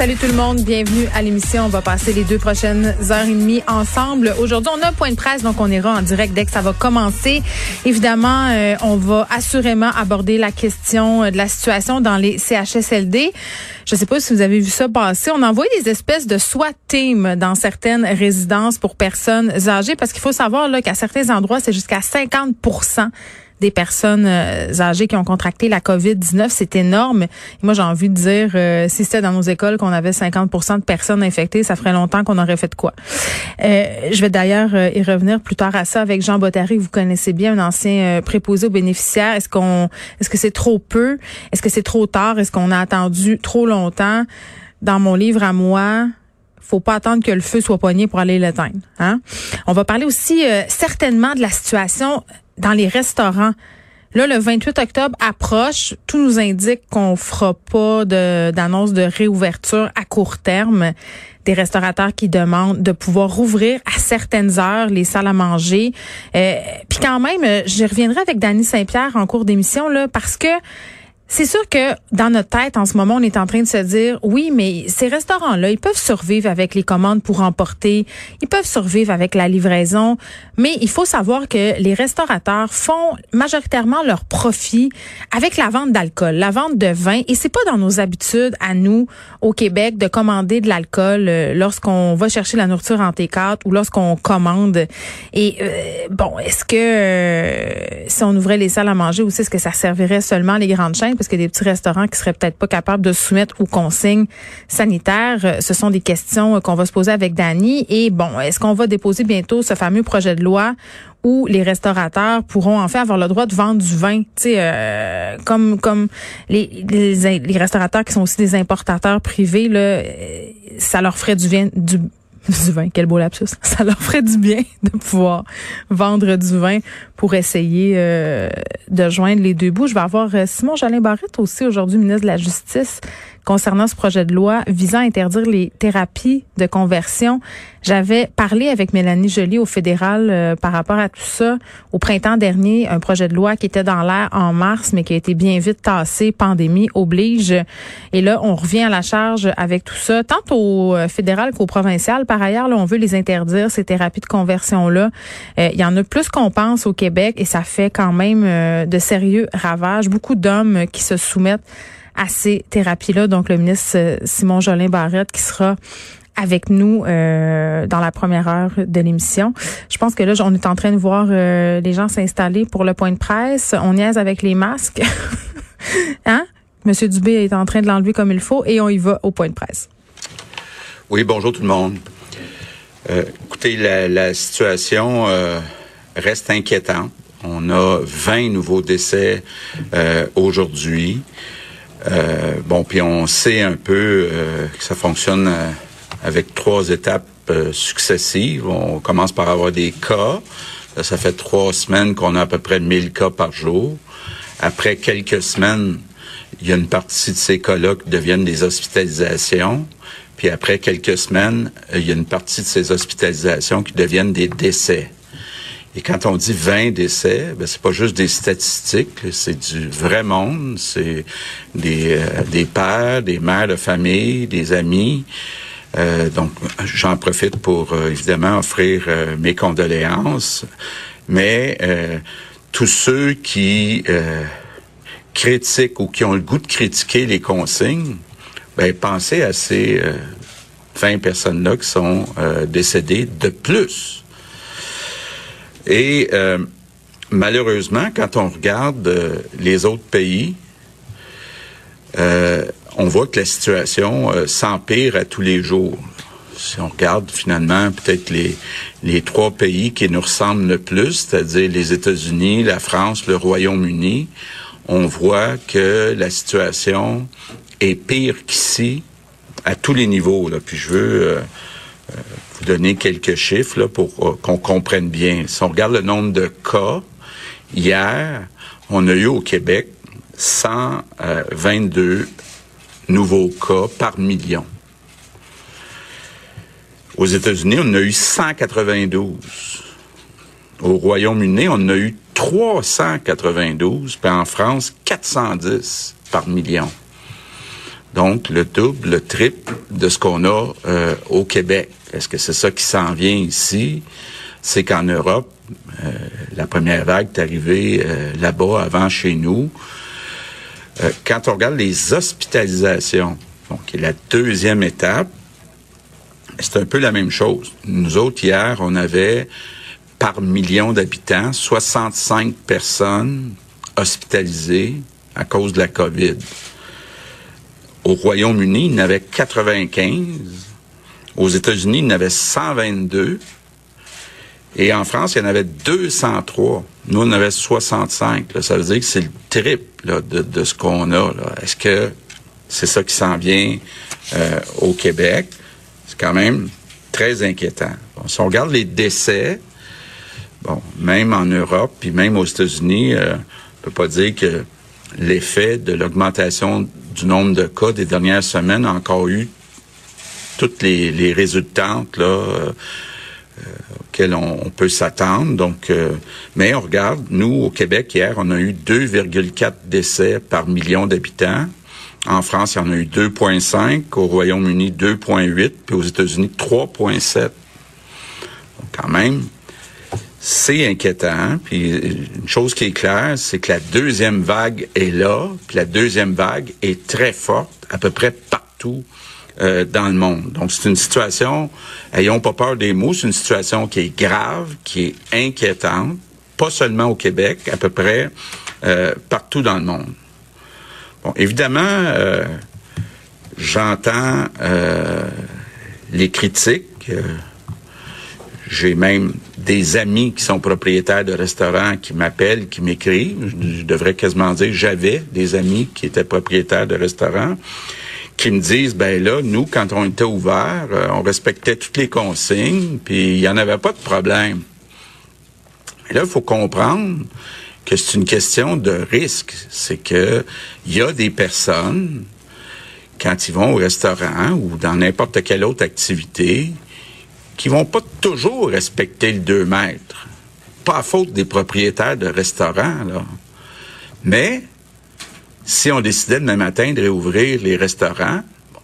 Salut tout le monde, bienvenue à l'émission. On va passer les deux prochaines heures et demie ensemble. Aujourd'hui, on a un point de presse, donc on ira en direct dès que ça va commencer. Évidemment, euh, on va assurément aborder la question de la situation dans les CHSLD. Je ne sais pas si vous avez vu ça passer. On envoie des espèces de SWAT team dans certaines résidences pour personnes âgées parce qu'il faut savoir là qu'à certains endroits, c'est jusqu'à 50 des personnes euh, âgées qui ont contracté la COVID-19. C'est énorme. moi, j'ai envie de dire, euh, si c'était dans nos écoles qu'on avait 50% de personnes infectées, ça ferait longtemps qu'on aurait fait de quoi. Euh, je vais d'ailleurs y revenir plus tard à ça avec Jean Bottary, que vous connaissez bien, un ancien préposé aux bénéficiaires. Est-ce qu'on, est-ce que c'est trop peu? Est-ce que c'est trop tard? Est-ce qu'on a attendu trop longtemps? Dans mon livre à moi, faut pas attendre que le feu soit poigné pour aller l'éteindre. Hein? On va parler aussi certainement de la situation dans les restaurants. Là, le 28 octobre approche. Tout nous indique qu'on fera pas d'annonce de, réouverture à court terme. Des restaurateurs qui demandent de pouvoir rouvrir à certaines heures les salles à manger. Euh, Puis quand même, je reviendrai avec Dany Saint-Pierre en cours d'émission là parce que c'est sûr que dans notre tête, en ce moment, on est en train de se dire, oui, mais ces restaurants-là, ils peuvent survivre avec les commandes pour emporter, ils peuvent survivre avec la livraison, mais il faut savoir que les restaurateurs font majoritairement leur profit avec la vente d'alcool, la vente de vin, et c'est pas dans nos habitudes à nous au Québec de commander de l'alcool euh, lorsqu'on va chercher la nourriture en T4 ou lorsqu'on commande. Et euh, bon, est-ce que euh, si on ouvrait les salles à manger aussi, est-ce que ça servirait seulement les grandes chaînes? Parce a des petits restaurants qui seraient peut-être pas capables de soumettre aux consignes sanitaires. Euh, ce sont des questions euh, qu'on va se poser avec Dany. Et bon, est-ce qu'on va déposer bientôt ce fameux projet de loi où les restaurateurs pourront en fait avoir le droit de vendre du vin, tu sais, euh, comme comme les, les, les restaurateurs qui sont aussi des importateurs privés là, ça leur ferait du vin du du vin, quel beau lapsus. Ça leur ferait du bien de pouvoir vendre du vin pour essayer euh, de joindre les deux bouts. Je vais avoir euh, Simon Jolin Barrette aussi aujourd'hui, ministre de la Justice, concernant ce projet de loi visant à interdire les thérapies de conversion. J'avais parlé avec Mélanie Joly au fédéral euh, par rapport à tout ça au printemps dernier, un projet de loi qui était dans l'air en mars, mais qui a été bien vite tassé, pandémie oblige. Et là, on revient à la charge avec tout ça, tant au euh, fédéral qu'au provincial. Par ailleurs, là, on veut les interdire, ces thérapies de conversion-là. Euh, il y en a plus qu'on pense au Québec et ça fait quand même de sérieux ravages. Beaucoup d'hommes qui se soumettent à ces thérapies-là. Donc, le ministre euh, Simon Jolin Barrette qui sera avec nous euh, dans la première heure de l'émission. Je pense que là, on est en train de voir euh, les gens s'installer pour le point de presse. On niaise avec les masques. hein? Monsieur Dubé est en train de l'enlever comme il faut et on y va au point de presse. Oui, bonjour tout le monde. écoutez, la, la situation reste inquiétante. On a 20 nouveaux décès aujourd'hui. Euh, bon, puis on sait un peu euh, que ça fonctionne euh, avec trois étapes successives. On commence par avoir des cas. Ça, fait trois semaines qu'on a à peu près 1000 cas par jour. Après quelques semaines, il y a une partie de ces cas-là qui deviennent des hospitalisations. Puis après quelques semaines, il y a une partie de ces hospitalisations qui deviennent des décès. Et quand on dit 20 décès, ben c'est pas juste des statistiques, c'est du vrai monde, c'est des, euh, des pères, des mères de famille, des amis. Euh, donc, j'en profite pour euh, évidemment offrir mes condoléances, mais tous ceux qui critiquent ou qui ont le goût de critiquer les consignes, ben pensez à ces 20 personnes-là qui sont décédées de plus et euh, malheureusement, quand on regarde euh, les autres pays, euh, on voit que la situation s'empire à tous les jours. Si on regarde finalement peut-être les, les trois pays qui nous ressemblent le plus, c'est-à-dire les États-Unis, la France, le Royaume-Uni, on voit que la situation est pire qu'ici à tous les niveaux. Là. Puis je veux donner quelques chiffres pour qu'on comprenne bien. Si on regarde le nombre de cas, hier, on a eu au Québec 122 nouveaux cas par million. Aux États-Unis, on a eu 192. Au Royaume-Uni, on a eu 392, puis en France, 410 par million. Donc, le double, le triple de ce qu'on a euh, au Québec. Est-ce que c'est ça qui s'en vient ici? C'est qu'en Europe, euh, la première vague est arrivée euh, là-bas avant chez nous. Quand on regarde les hospitalisations, donc qui est la deuxième étape, c'est un peu la même chose. Nous autres, hier, on avait par million d'habitants 65 personnes hospitalisées à cause de la COVID. Au Royaume-Uni, il y en avait 95. Aux États-Unis, il y en avait 122. Et en France, il y en avait 203. Nous, on en avait 65. Ça veut dire que c'est le triple de, ce qu'on a. Est-ce que c'est ça qui s'en vient euh, au Québec? C'est quand même très inquiétant. si on regarde les décès, bon, même en Europe, puis même aux États-Unis, euh, on peut pas dire que l'effet de l'augmentation du nombre de cas des dernières semaines a encore eu toutes les, résultantes là, euh, auxquelles on, peut s'attendre. Donc, euh, mais on regarde, nous au Québec hier, on a eu 2,4 décès par million d'habitants. En France, il y en a eu 2,5, au Royaume-Uni 2,8, puis aux États-Unis 3,7. Donc, quand même, c'est inquiétant. Puis une chose qui est claire, c'est que la deuxième vague est là, puis la deuxième vague est très forte à peu près partout euh, dans le monde. Donc c'est une situation, ayons pas peur des mots, c'est une situation qui est grave, qui est inquiétante, pas seulement au Québec, à peu près euh, partout dans le monde. Bon, évidemment, euh, j'entends les critiques. J'ai même des amis qui sont propriétaires de restaurants qui m'appellent, qui m'écrivent. Je devrais quasiment dire j'avais des amis qui étaient propriétaires de restaurants qui me disent ben là nous quand on était ouvert euh, on respectait toutes les consignes puis il y en avait pas de problème. Mais là il faut comprendre que c'est une question de risque. C'est que il y a des personnes quand ils vont au restaurant ou dans n'importe quelle autre activité qui vont pas toujours respecter le 2 mètres pas à faute des propriétaires de restaurants là mais si on décidait demain matin de réouvrir les restaurants,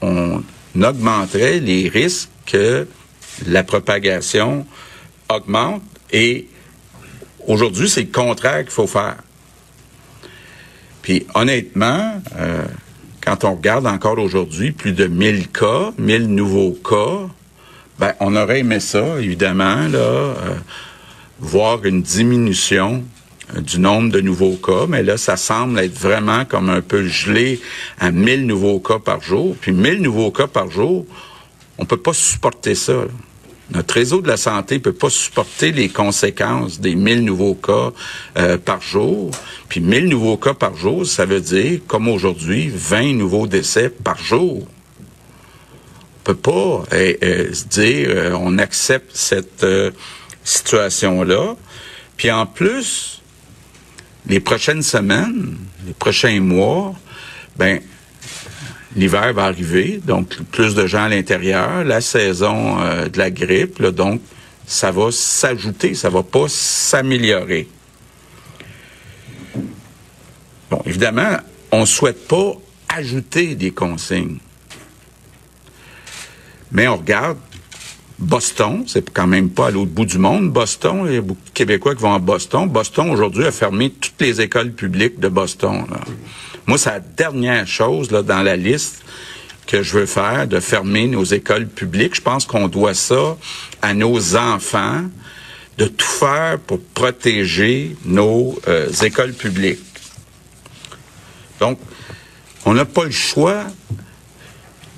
on augmenterait les risques que la propagation augmente et aujourd'hui, c'est le contraire qu'il faut faire. Puis honnêtement, euh, quand on regarde encore aujourd'hui plus de 1000 cas, 1000 nouveaux cas, ben on aurait aimé ça évidemment là, euh, voir une diminution du nombre de nouveaux cas, mais là, ça semble être vraiment comme un peu gelé à 1000 nouveaux cas par jour. Puis 1000 nouveaux cas par jour, on peut pas supporter ça. Notre réseau de la santé peut pas supporter les conséquences des 1000 nouveaux cas euh, par jour. Puis 1000 nouveaux cas par jour, ça veut dire, comme aujourd'hui, 20 nouveaux décès par jour. On peut pas euh, euh, se dire, on accepte cette situation-là. Puis en plus, les prochaines semaines, les prochains mois, ben l'hiver va arriver, donc plus de gens à l'intérieur, la saison euh, de la grippe, donc ça va s'ajouter, ça va pas s'améliorer. Bon, évidemment, on souhaite pas ajouter des consignes. Mais on regarde Boston, c'est quand même pas à l'autre bout du monde. Boston, il y a beaucoup de Québécois qui vont à Boston. Boston, aujourd'hui, a fermé toutes les écoles publiques de Boston. Moi, c'est la dernière chose là, dans la liste que je veux faire, de fermer nos écoles publiques. Je pense qu'on doit ça à nos enfants, de tout faire pour protéger nos euh, écoles publiques. Donc, on n'a pas le choix.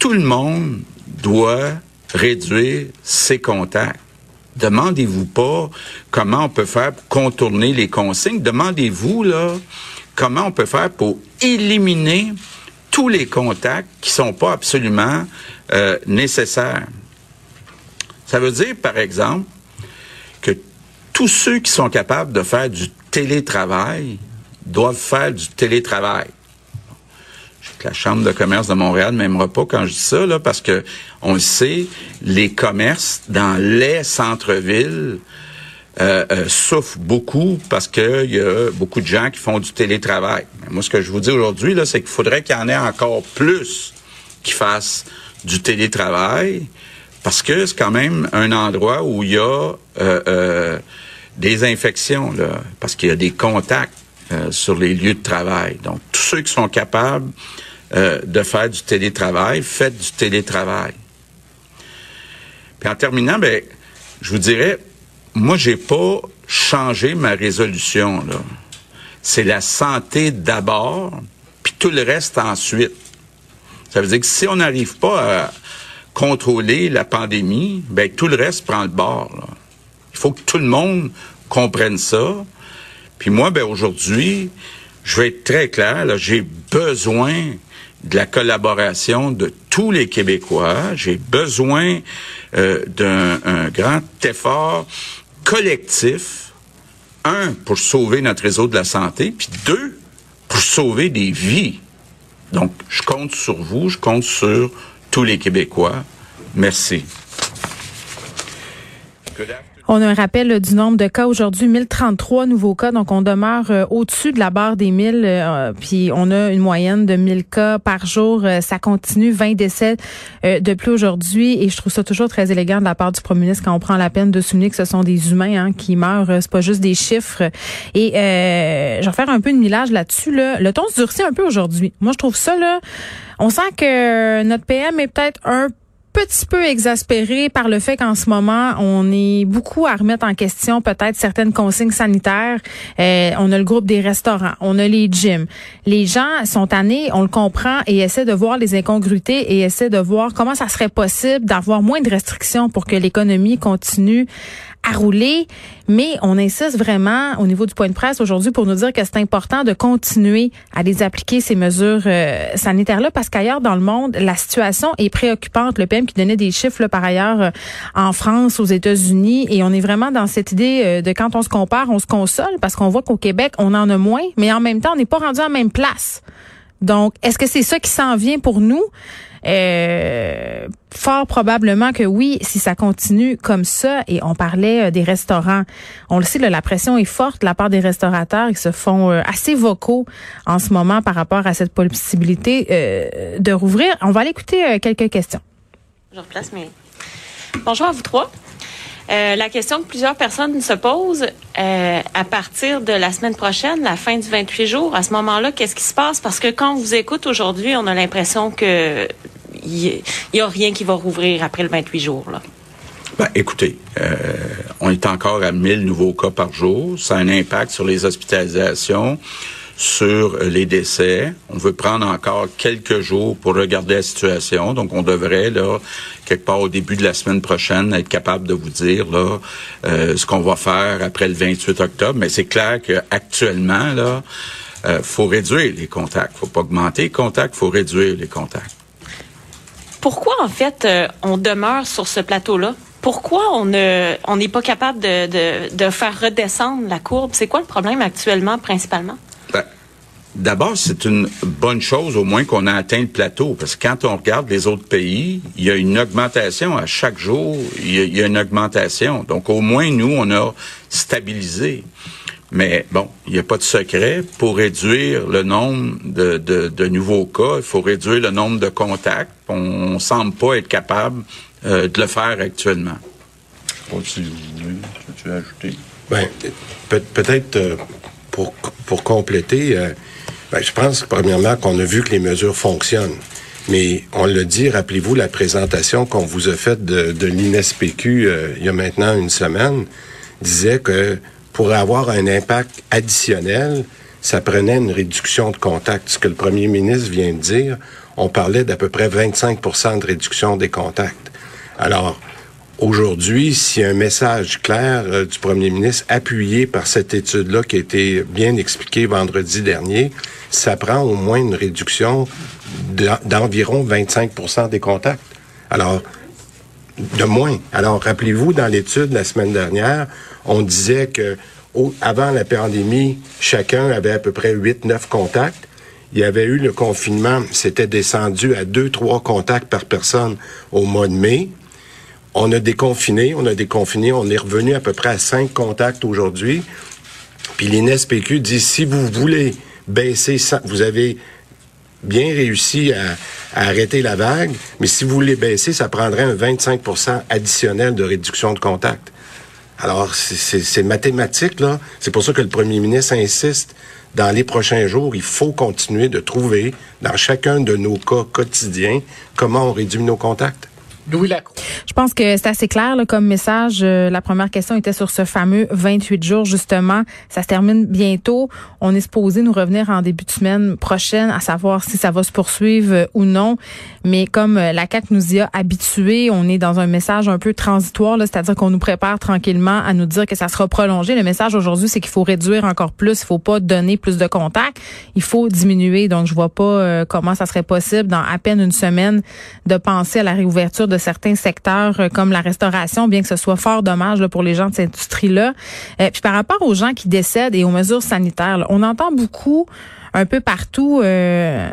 Tout le monde doit réduire ses contacts. Demandez-vous pas comment on peut faire pour contourner les consignes. Demandez-vous comment on peut faire pour éliminer tous les contacts qui sont pas absolument euh, nécessaires. Ça veut dire, par exemple, que tous ceux qui sont capables de faire du télétravail doivent faire du télétravail. La Chambre de commerce de Montréal m'aimera pas quand je dis ça, là, parce que on le sait, les commerces dans les centres-villes euh, euh, souffrent beaucoup parce qu'il y a beaucoup de gens qui font du télétravail. Moi, ce que je vous dis aujourd'hui, là, c'est qu'il faudrait qu'il y en ait encore plus qui fassent du télétravail parce que c'est quand même un endroit où il y a euh, des infections, là, parce qu'il y a des contacts sur les lieux de travail. Donc, tous ceux qui sont capables euh, de faire du télétravail, faites du télétravail. Puis en terminant, ben, je vous dirais, moi, j'ai pas changé ma résolution. C'est la santé d'abord, puis tout le reste ensuite. Ça veut dire que si on n'arrive pas à contrôler la pandémie, ben tout le reste prend le bord. Il faut que tout le monde comprenne ça. Puis moi, ben aujourd'hui, je vais être très clair, j'ai besoin de la collaboration de tous les Québécois. J'ai besoin euh, d'un grand effort collectif, un, pour sauver notre réseau de la santé, puis deux, pour sauver des vies. Donc, je compte sur vous, je compte sur tous les Québécois. Merci. On a un rappel du nombre de cas aujourd'hui, 1033 nouveaux cas, donc on demeure euh, au-dessus de la barre des 1000, euh, puis on a une moyenne de 1000 cas par jour. Euh, ça continue, 20 décès de plus aujourd'hui, et je trouve ça toujours très élégant de la part du Premier ministre quand on prend la peine de souligner que ce sont des humains hein, qui meurent, c'est pas juste des chiffres. Et je vais faire un peu de millage là-dessus. Là. Le ton se durcit un peu aujourd'hui. Moi, je trouve ça, là, on sent que notre PM est peut-être un petit peu exaspéré par le fait qu'en ce moment, on est beaucoup à remettre en question peut-être certaines consignes sanitaires. Euh, on a le groupe des restaurants, on a les gyms. Les gens sont tannés, on le comprend, et essaient de voir les incongruités et essaient de voir comment ça serait possible d'avoir moins de restrictions pour que l'économie continue à rouler, mais on insiste vraiment au niveau du point de presse aujourd'hui pour nous dire que c'est important de continuer à les appliquer ces mesures euh, sanitaires-là parce qu'ailleurs dans le monde, la situation est préoccupante. Le PM qui donnait des chiffres par ailleurs euh, en France, aux États-Unis, et on est vraiment dans cette idée euh, de quand on se compare, on se console parce qu'on voit qu'au Québec, on en a moins, mais en même temps, on n'est pas rendu à la même place. Donc, est-ce que c'est ça qui s'en vient pour nous? Euh, fort probablement que oui, si ça continue comme ça, et on parlait euh, des restaurants, on le sait, la pression est forte de la part des restaurateurs, ils se font euh, assez vocaux en ce moment par rapport à cette possibilité de rouvrir. On va aller écouter quelques questions. Je replace mes... Bonjour à vous trois. Euh, la question que plusieurs personnes se posent euh, à partir de la semaine prochaine, la fin du 28 jours, à ce moment-là, qu'est-ce qui se passe? Parce que quand on vous écoute aujourd'hui, on a l'impression que il y, a rien qui va rouvrir après le 28 jours. Là. Ben, écoutez, euh, on est encore à 1000 nouveaux cas par jour. Ça a un impact sur les hospitalisations sur les décès. On veut prendre encore quelques jours pour regarder la situation. Donc, on devrait, là, quelque part au début de la semaine prochaine, être capable de vous dire, là, euh, ce qu'on va faire après le 28 octobre. Mais c'est clair qu'actuellement, là, euh, faut réduire les contacts. Faut pas augmenter les contacts, faut réduire les contacts. Pourquoi, en fait, euh, on demeure sur ce plateau-là? Pourquoi on on n'est pas capable de, de faire redescendre la courbe? C'est quoi le problème actuellement, principalement? D'abord, c'est une bonne chose au moins qu'on a atteint le plateau, parce que quand on regarde les autres pays, il y a une augmentation à chaque jour, il y a, une augmentation. Donc au moins, nous, on a stabilisé. Mais bon, il n'y a pas de secret. Pour réduire le nombre de, de, nouveaux cas, il faut réduire le nombre de contacts. On ne semble pas être capable euh, de le faire actuellement. si vous voulez, tu ajouter? Ben, peut-être euh, pour, compléter, euh, ben, je pense, premièrement, qu'on a vu que les mesures fonctionnent. Mais on le dit, rappelez-vous la présentation qu'on vous a faite de, l'INSPQ euh, il y a maintenant une semaine, disait que pour avoir un impact additionnel, ça prenait une réduction de contacts. Ce que le premier ministre vient de dire, on parlait d'à peu près 25% de réduction des contacts. Alors, aujourd'hui, s'il y a un message clair euh, du premier ministre appuyé par cette étude-là qui a été bien expliquée vendredi dernier, ça prend au moins une réduction d'environ 25% des contacts. Alors, de moins. Alors, rappelez-vous, dans l'étude la semaine dernière, on disait que avant la pandémie, chacun avait à peu près 8-9 contacts. Il y avait eu le confinement, c'était descendu à 2-3 contacts par personne au mois de mai. On a déconfiné, on a déconfiné, on est revenu à peu près à 5 contacts aujourd'hui. Puis l'INSPQ dit, si vous voulez baisser, vous avez bien réussi à, arrêter la vague, mais si vous voulez baisser, ça prendrait un 25% additionnel de réduction de contact. Alors, c'est mathématique, là. C'est pour ça que le premier ministre insiste, dans les prochains jours, il faut continuer de trouver, dans chacun de nos cas quotidiens, comment on réduit nos contacts. Louis. Je pense que c'est assez clair là, comme message. Euh, la première question était sur ce fameux 28 jours, justement. Ça se termine bientôt. On est supposé nous revenir en début de semaine prochaine, à savoir si ça va se poursuivre euh, ou non. Mais comme euh, la CAQ nous y a habitués, on est dans un message un peu transitoire, c'est-à-dire qu'on nous prépare tranquillement à nous dire que ça sera prolongé. Le message aujourd'hui, c'est qu'il faut réduire encore plus. Il faut pas donner plus de contacts. Il faut diminuer. Donc, je vois pas comment ça serait possible dans à peine une semaine de penser à la réouverture de de certains secteurs euh, comme la restauration, bien que ce soit fort dommage pour les gens de cette industrie-là. Euh, puis par rapport aux gens qui décèdent et aux mesures sanitaires, on entend beaucoup un peu partout euh,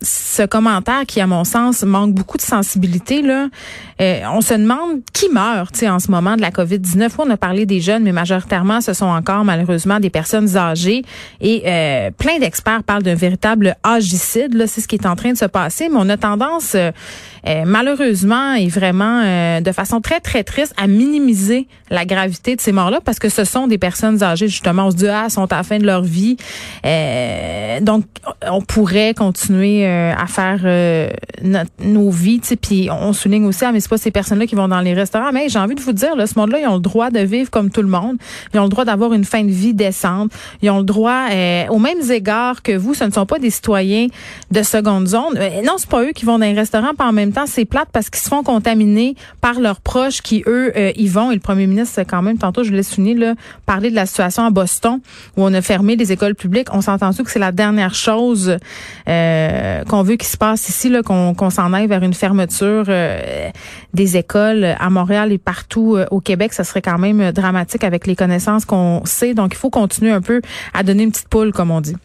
ce commentaire qui, à mon sens, manque beaucoup de sensibilité. Euh, on se demande qui meurt, en ce moment de la COVID-19. On a parlé des jeunes, mais majoritairement, ce sont encore malheureusement des personnes âgées. Et euh, plein d'experts parlent d'un véritable agicide. Là, c'est ce qui est en train de se passer. Mais on a tendance, euh, malheureusement et vraiment de façon très très triste, à minimiser la gravité de ces morts-là parce que ce sont des personnes âgées. Justement, on se dit ah, sont à la fin de leur vie. donc, on pourrait continuer euh, à faire euh, nos vies, puis on souligne aussi, mais c'est pas ces personnes-là qui vont dans les restaurants. Mais j'ai envie de vous dire, là, ce monde-là, ils ont le droit de vivre comme tout le monde. Ils ont le droit d'avoir une fin de vie décente. Ils ont le droit, euh, aux mêmes égards que vous, ce ne sont pas des citoyens de seconde zone. non, c'est pas eux qui vont dans les restaurants, pas en même temps, c'est plate parce qu'ils se font contaminer par leurs proches qui, eux, y vont. Et le premier ministre, quand même, tantôt, je l'ai souligné, parler de la situation à Boston où on a fermé les écoles publiques. On s'entend que c'est la dernière chose euh, euh, qu'on veut qu'il se passe ici, qu'on, s'en aille vers une fermeture euh, des écoles à Montréal et partout euh, au Québec, ça serait quand même dramatique avec les connaissances qu'on sait. Donc, il faut continuer un peu à donner une petite poule, comme on dit.